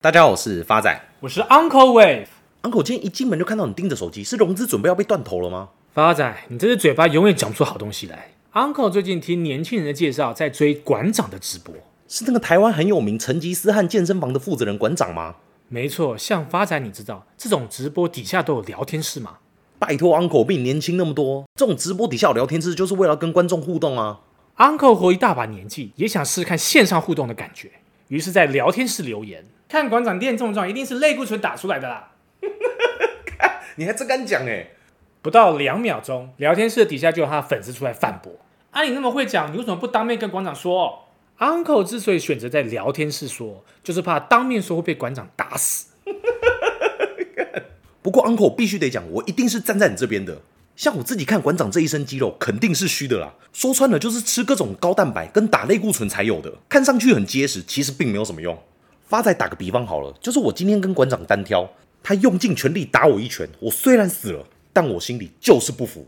大家好，我是发仔，我是 Uncle Wave。Uncle 今天一进门就看到你盯着手机，是融资准备要被断头了吗？发仔，你这只嘴巴永远讲不出好东西来。Uncle 最近听年轻人的介绍，在追馆长的直播，是那个台湾很有名成吉思汗健身房的负责人馆长吗？没错，像发仔，你知道这种直播底下都有聊天室吗？拜托，Uncle 比你年轻那么多，这种直播底下有聊天室就是为了跟观众互动啊。Uncle 活一大把年纪，也想试试看线上互动的感觉，于是，在聊天室留言。看馆长练这么壮，一定是类固醇打出来的啦！你还真敢讲哎！不到两秒钟，聊天室底下就有他的粉丝出来反驳：“啊，你那么会讲，你为什么不当面跟馆长说？”Uncle 之所以选择在聊天室说，就是怕当面说会被馆长打死。不过 Uncle 必须得讲，我一定是站在你这边的。像我自己看馆长这一身肌肉，肯定是虚的啦。说穿了，就是吃各种高蛋白跟打类固醇才有的，看上去很结实，其实并没有什么用。发仔打个比方好了，就是我今天跟馆长单挑，他用尽全力打我一拳，我虽然死了，但我心里就是不服。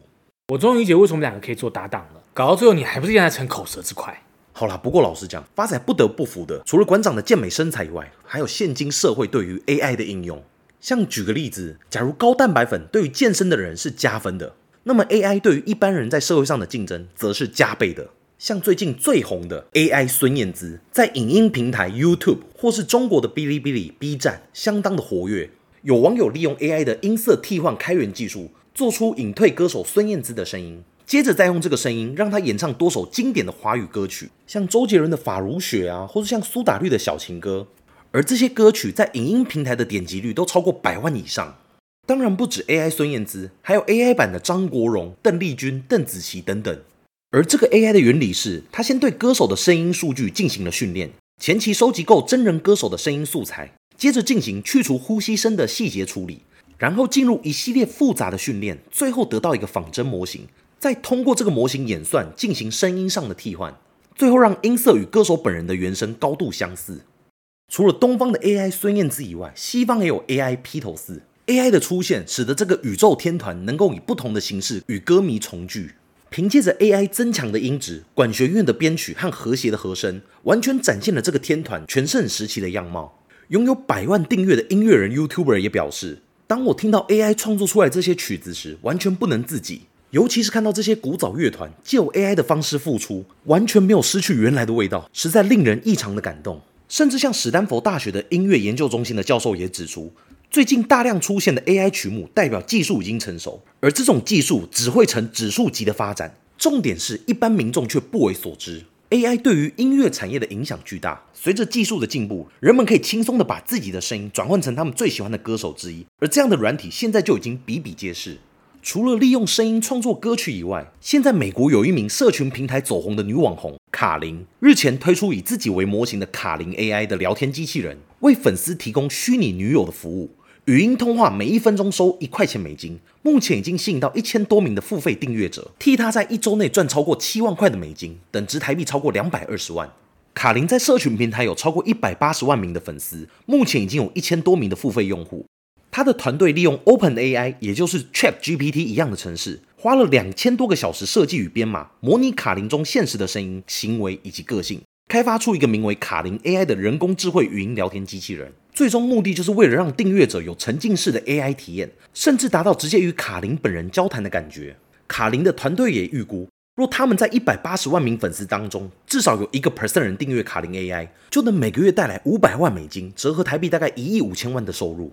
我终于理解为什么两个可以做搭档了，搞到最后你还不是让他逞口舌之快。好啦，不过老实讲，发仔不得不服的，除了馆长的健美身材以外，还有现今社会对于 AI 的应用。像举个例子，假如高蛋白粉对于健身的人是加分的，那么 AI 对于一般人在社会上的竞争则是加倍的。像最近最红的 AI 孙燕姿，在影音平台 YouTube 或是中国的哔哩哔哩 B 站相当的活跃。有网友利用 AI 的音色替换开源技术，做出隐退歌手孙燕姿的声音，接着再用这个声音让她演唱多首经典的华语歌曲，像周杰伦的《法如雪》啊，或是像苏打绿的小情歌。而这些歌曲在影音平台的点击率都超过百万以上。当然不止 AI 孙燕姿，还有 AI 版的张国荣、邓丽君、邓紫棋等等。而这个 AI 的原理是，它先对歌手的声音数据进行了训练，前期收集够真人歌手的声音素材，接着进行去除呼吸声的细节处理，然后进入一系列复杂的训练，最后得到一个仿真模型，再通过这个模型演算进行声音上的替换，最后让音色与歌手本人的原声高度相似。除了东方的 AI 孙燕姿以外，西方也有 AI 披头四。AI 的出现，使得这个宇宙天团能够以不同的形式与歌迷重聚。凭借着 AI 增强的音质、管弦乐的编曲和和谐的和声，完全展现了这个天团全盛时期的样貌。拥有百万订阅的音乐人 YouTuber 也表示，当我听到 AI 创作出来这些曲子时，完全不能自己。尤其是看到这些古早乐团借由 AI 的方式复出，完全没有失去原来的味道，实在令人异常的感动。甚至像史丹佛大学的音乐研究中心的教授也指出。最近大量出现的 AI 曲目，代表技术已经成熟，而这种技术只会呈指数级的发展。重点是一般民众却不为所知。AI 对于音乐产业的影响巨大。随着技术的进步，人们可以轻松地把自己的声音转换成他们最喜欢的歌手之一。而这样的软体现在就已经比比皆是。除了利用声音创作歌曲以外，现在美国有一名社群平台走红的女网红卡琳，日前推出以自己为模型的卡琳 AI 的聊天机器人，为粉丝提供虚拟女友的服务。语音通话每一分钟收一块钱美金，目前已经吸引到一千多名的付费订阅者，替他在一周内赚超过七万块的美金，等值台币超过两百二十万。卡琳在社群平台有超过一百八十万名的粉丝，目前已经有一千多名的付费用户。他的团队利用 OpenAI，也就是 ChatGPT 一样的程式，花了两千多个小时设计与编码，模拟卡琳中现实的声音、行为以及个性，开发出一个名为卡琳 AI 的人工智慧语音聊天机器人。最终目的就是为了让订阅者有沉浸式的 AI 体验，甚至达到直接与卡琳本人交谈的感觉。卡琳的团队也预估，若他们在一百八十万名粉丝当中至少有一个 percent 人订阅卡琳 AI，就能每个月带来五百万美金，折合台币大概一亿五千万的收入。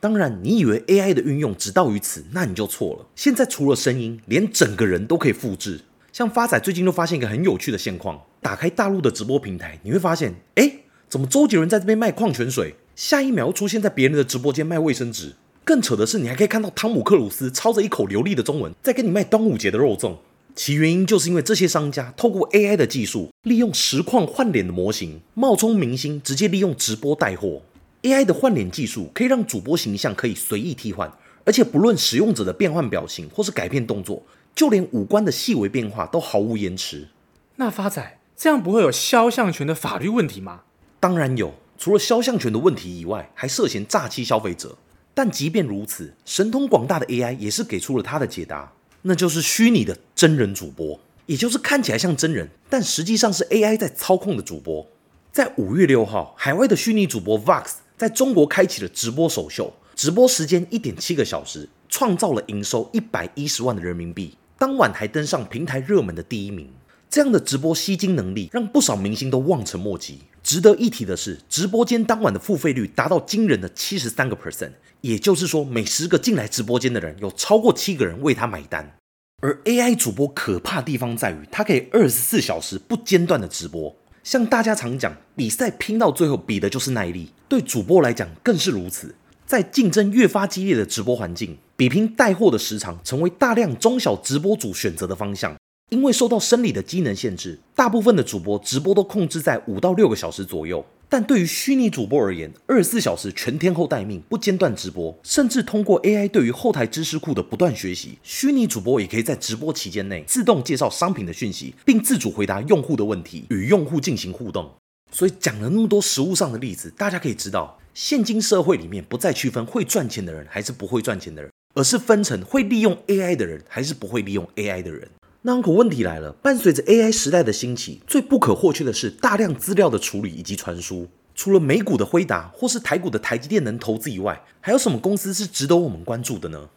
当然，你以为 AI 的运用只到于此，那你就错了。现在除了声音，连整个人都可以复制。像发仔最近就发现一个很有趣的现况：打开大陆的直播平台，你会发现，哎，怎么周杰伦在这边卖矿泉水？下一秒出现在别人的直播间卖卫生纸，更扯的是，你还可以看到汤姆克鲁斯操着一口流利的中文在跟你卖端午节的肉粽。其原因就是因为这些商家透过 AI 的技术，利用实况换脸的模型冒充明星，直接利用直播带货。AI 的换脸技术可以让主播形象可以随意替换，而且不论使用者的变换表情或是改变动作，就连五官的细微变化都毫无延迟。那发仔，这样不会有肖像权的法律问题吗？当然有。除了肖像权的问题以外，还涉嫌诈欺消费者。但即便如此，神通广大的 AI 也是给出了他的解答，那就是虚拟的真人主播，也就是看起来像真人，但实际上是 AI 在操控的主播。在五月六号，海外的虚拟主播 Vox 在中国开启了直播首秀，直播时间一点七个小时，创造了营收一百一十万的人民币，当晚还登上平台热门的第一名。这样的直播吸金能力，让不少明星都望尘莫及。值得一提的是，直播间当晚的付费率达到惊人的七十三个 percent，也就是说，每十个进来直播间的人，有超过七个人为他买单。而 AI 主播可怕地方在于，它可以二十四小时不间断的直播。像大家常讲，比赛拼到最后比的就是耐力，对主播来讲更是如此。在竞争越发激烈的直播环境，比拼带货的时长成为大量中小直播主选择的方向。因为受到生理的机能限制，大部分的主播直播都控制在五到六个小时左右。但对于虚拟主播而言，二十四小时全天候待命，不间断直播，甚至通过 AI 对于后台知识库的不断学习，虚拟主播也可以在直播期间内自动介绍商品的讯息，并自主回答用户的问题，与用户进行互动。所以讲了那么多实物上的例子，大家可以知道，现今社会里面不再区分会赚钱的人还是不会赚钱的人，而是分成会利用 AI 的人还是不会利用 AI 的人。那可问题来了，伴随着 AI 时代的兴起，最不可或缺的是大量资料的处理以及传输。除了美股的辉达或是台股的台积电能投资以外，还有什么公司是值得我们关注的呢？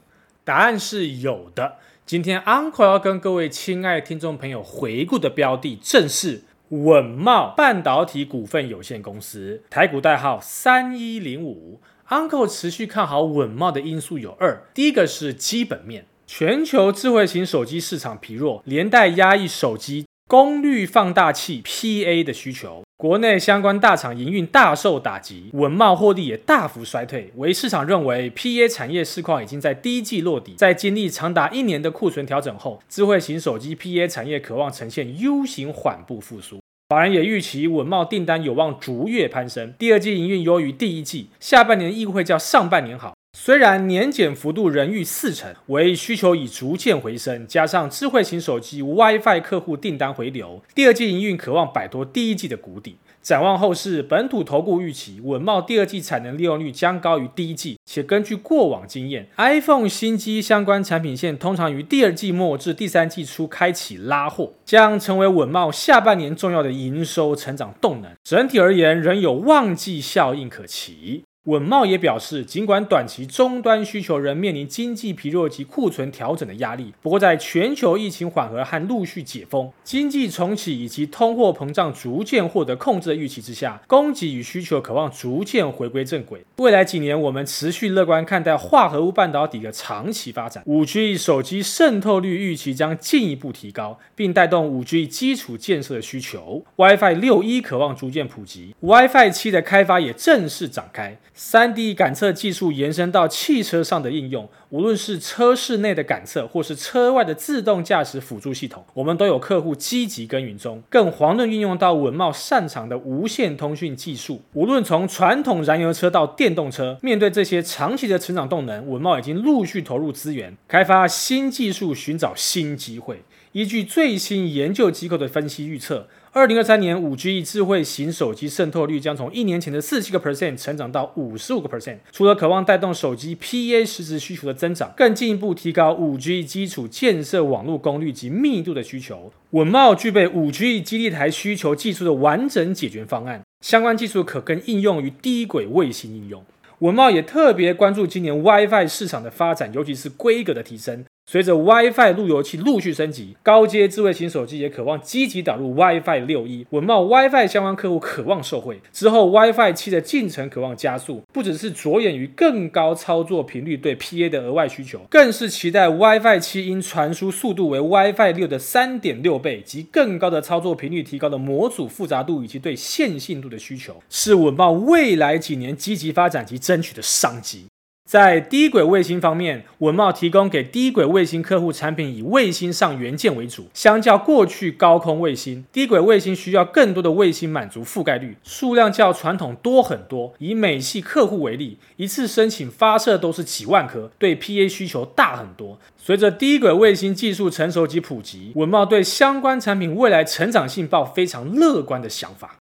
答案是有的。今天 Uncle 要跟各位亲爱的听众朋友回顾的标的，正是稳懋半导体股份有限公司，台股代号三一零五。Uncle 持续看好稳懋的因素有二，第一个是基本面。全球智慧型手机市场疲弱，连带压抑手机功率放大器 （PA） 的需求。国内相关大厂营运大受打击，稳懋获利也大幅衰退。为市场认为，PA 产业市况已经在第一季落底，在经历长达一年的库存调整后，智慧型手机 PA 产业可望呈现 U 型缓步复苏。法人也预期稳懋订单有望逐月攀升，第二季营运优于第一季，下半年的议会较上半年好。虽然年减幅度仍逾四成，惟需求已逐渐回升，加上智慧型手机 WiFi 客户订单回流，第二季营运可望摆脱第一季的谷底。展望后市，本土投顾预期稳懋第二季产能利用率将高于第一季，且根据过往经验，iPhone 新机相关产品线通常于第二季末至第三季初开启拉货，将成为稳懋下半年重要的营收成长动能。整体而言，仍有旺季效应可期。稳懋也表示，尽管短期终端需求仍面临经济疲弱及库存调整的压力，不过在全球疫情缓和和陆续解封、经济重启以及通货膨胀逐渐获得控制的预期之下，供给与需求可望逐渐回归正轨。未来几年，我们持续乐观看待化合物半导体的长期发展。五 G 手机渗透率预期将进一步提高，并带动五 G 基础建设的需求。WiFi 六 E 可望逐渐普及，WiFi 七的开发也正式展开。三 D 感测技术延伸到汽车上的应用，无论是车室内的感测，或是车外的自动驾驶辅助系统，我们都有客户积极耕耘中。更遑论运用到稳茂擅长的无线通讯技术，无论从传统燃油车到电动车，面对这些长期的成长动能，稳茂已经陆续投入资源，开发新技术，寻找新机会。依据最新研究机构的分析预测。二零二三年，五 G 智慧型手机渗透率将从一年前的四七个 percent 成长到五十五个 percent。除了渴望带动手机 PA 实质需求的增长，更进一步提高五 G 基础建设网络功率及密度的需求。稳懋具备五 G 基地台需求技术的完整解决方案，相关技术可更应用于低轨卫星应用。稳懋也特别关注今年 WiFi 市场的发展，尤其是规格的提升。随着 WiFi 路由器陆续升级，高阶智慧型手机也渴望积极导入 WiFi 六 E，稳懋 WiFi 相关客户渴望受惠。之后 WiFi 七的进程渴望加速，不只是着眼于更高操作频率对 PA 的额外需求，更是期待 WiFi 七因传输速度为 WiFi 六的三点六倍及更高的操作频率提高的模组复杂度以及对线性度的需求，是稳懋未来几年积极发展及争取的商机。在低轨卫星方面，稳懋提供给低轨卫星客户产品以卫星上元件为主。相较过去高空卫星，低轨卫星需要更多的卫星满足覆盖率，数量较传统多很多。以美系客户为例，一次申请发射都是几万颗，对 PA 需求大很多。随着低轨卫星技术成熟及普及，稳懋对相关产品未来成长性抱非常乐观的想法。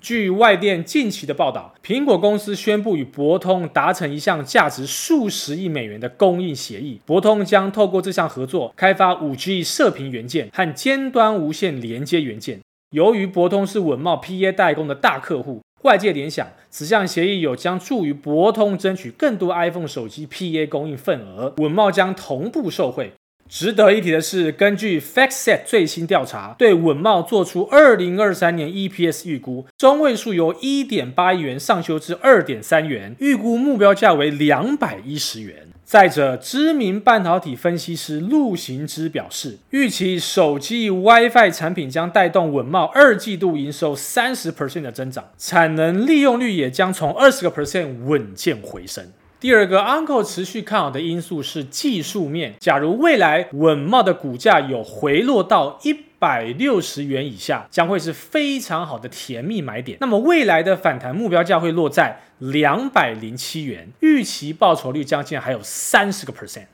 据外电近期的报道，苹果公司宣布与博通达成一项价值数十亿美元的供应协议。博通将透过这项合作，开发 5G 射频元件和尖端无线连接元件。由于博通是稳茂 PA 代工的大客户，外界联想，此项协议有将助于博通争取更多 iPhone 手机 PA 供应份额，稳茂将同步受惠。值得一提的是，根据 FactSet 最新调查，对稳懋做出二零二三年 EPS 预估，中位数由一点八亿元上修至二点三元，预估目标价为两百一十元。再者，知名半导体分析师陆行之表示，预期手机 WiFi 产品将带动稳懋二季度营收三十 percent 的增长，产能利用率也将从二十个 percent 稳健回升。第二个，Uncle 持续看好的因素是技术面。假如未来稳茂的股价有回落到一百六十元以下，将会是非常好的甜蜜买点。那么未来的反弹目标价会落在两百零七元，预期报酬率将近还有三十个 percent。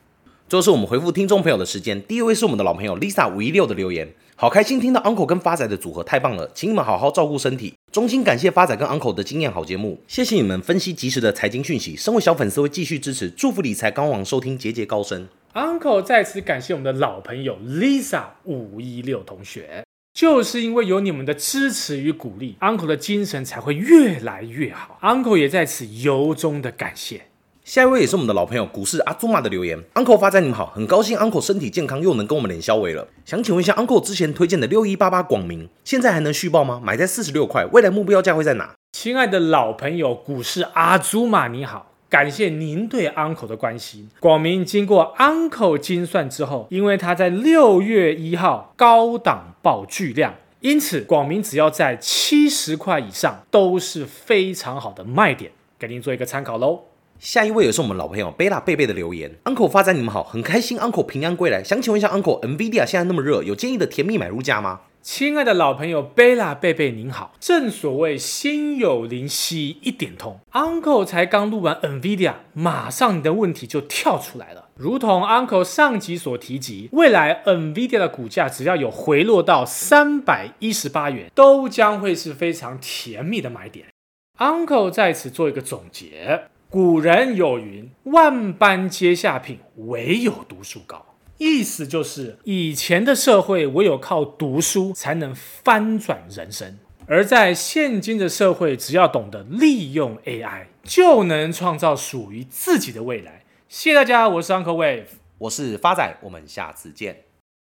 最后是我们回复听众朋友的时间，第一位是我们的老朋友 Lisa 五一六的留言。好开心听到 Uncle 跟发仔的组合太棒了，请你们好好照顾身体。衷心感谢发仔跟 Uncle 的经验好节目，谢谢你们分析及时的财经讯息。身为小粉丝会继续支持，祝福理财高网收听节节高升。Uncle 再次感谢我们的老朋友 Lisa 五一六同学，就是因为有你们的支持与鼓励，Uncle 的精神才会越来越好。Uncle 也在此由衷的感谢。下一位也是我们的老朋友股市阿祖玛的留言，Uncle 发展你们好，很高兴 Uncle 身体健康又能跟我们连消维了。想请问一下 Uncle 之前推荐的六一八八广明，现在还能续抱吗？买在四十六块，未来目标价会在哪？亲爱的老朋友股市阿祖玛你好，感谢您对 Uncle 的关心。广明经过 Uncle 精算之后，因为它在六月一号高档爆巨量，因此广明只要在七十块以上都是非常好的卖点，给您做一个参考喽。下一位也是我们老朋友贝拉贝贝的留言，Uncle 发展你们好，很开心 Uncle 平安归来，想请问一下 Uncle，NVIDIA 现在那么热，有建议的甜蜜买入价吗？亲爱的老朋友贝拉贝贝您好，正所谓心有灵犀一点通，Uncle 才刚录完 NVIDIA，马上你的问题就跳出来了，如同 Uncle 上集所提及，未来 NVIDIA 的股价只要有回落到三百一十八元，都将会是非常甜蜜的买点。Uncle 在此做一个总结。古人有云：“万般皆下品，唯有读书高。”意思就是，以前的社会唯有靠读书才能翻转人生，而在现今的社会，只要懂得利用 AI，就能创造属于自己的未来。谢谢大家，我是 Uncle Wave，我是发仔，我们下次见。